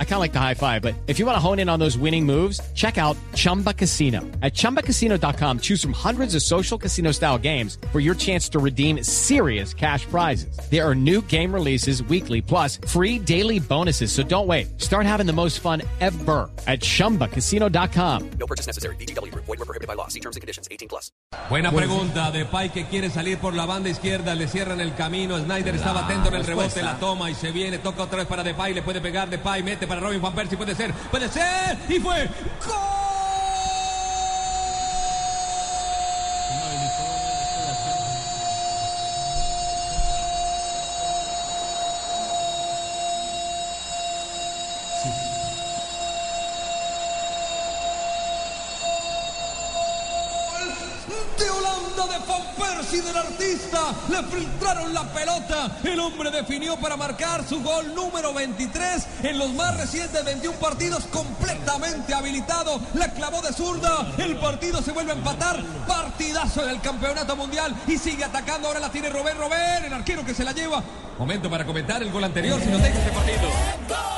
I kind of like the high five, but if you want to hone in on those winning moves, check out Chumba Casino. At ChumbaCasino.com, choose from hundreds of social casino style games for your chance to redeem serious cash prizes. There are new game releases weekly, plus free daily bonuses. So don't wait. Start having the most fun ever at ChumbaCasino.com. No purchase necessary. VGW. Void were prohibited by law. See terms and conditions. 18 plus. Buena pregunta Depay que quiere salir por la banda izquierda, le cierran el camino. Sneijder estaba atento en el rebote, la toma y se viene, toca otra vez para Depay, le puede pegar Depay, mete para Robin Van Persie, puede ser, puede ser y fue gol. De Holanda de Van Persie del artista. Le filtraron la pelota. El hombre definió para marcar su gol número 23 en los más recientes 21 partidos completamente habilitado. La clavó de zurda. El partido se vuelve a empatar. Partidazo del campeonato mundial y sigue atacando. Ahora la tiene Robert Robert, el arquero que se la lleva. Momento para comentar el gol anterior si no deja este partido.